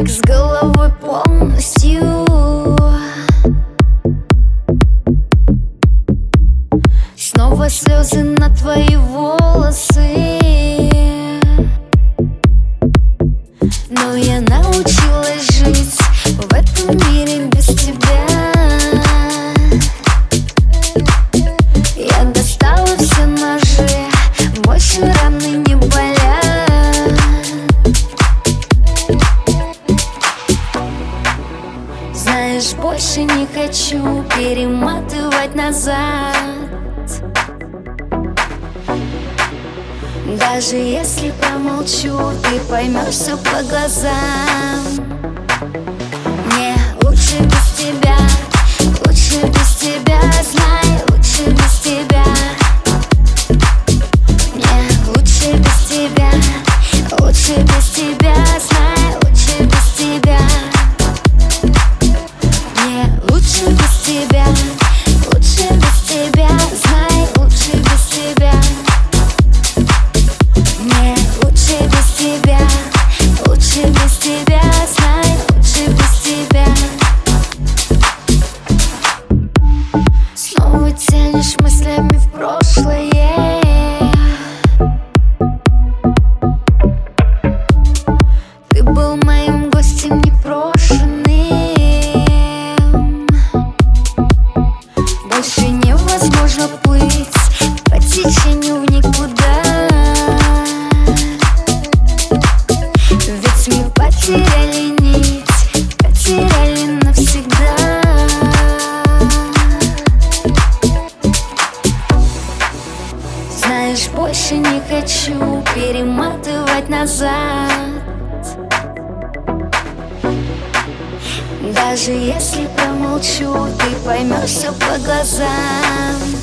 Как с головой полностью. Снова слезы на твои волосы. Но я научилась жить в этом мире Знаешь, больше не хочу перематывать назад. Даже если промолчу, ты поймешь все по глазам тебя, знай, без тебя. Мне лучше без тебя, лучше без тебя, знай, лучше без тебя. Снова тянешь мыслями в прошлое Знаешь, больше не хочу перематывать назад. Даже если промолчу, ты поймешь все по глазам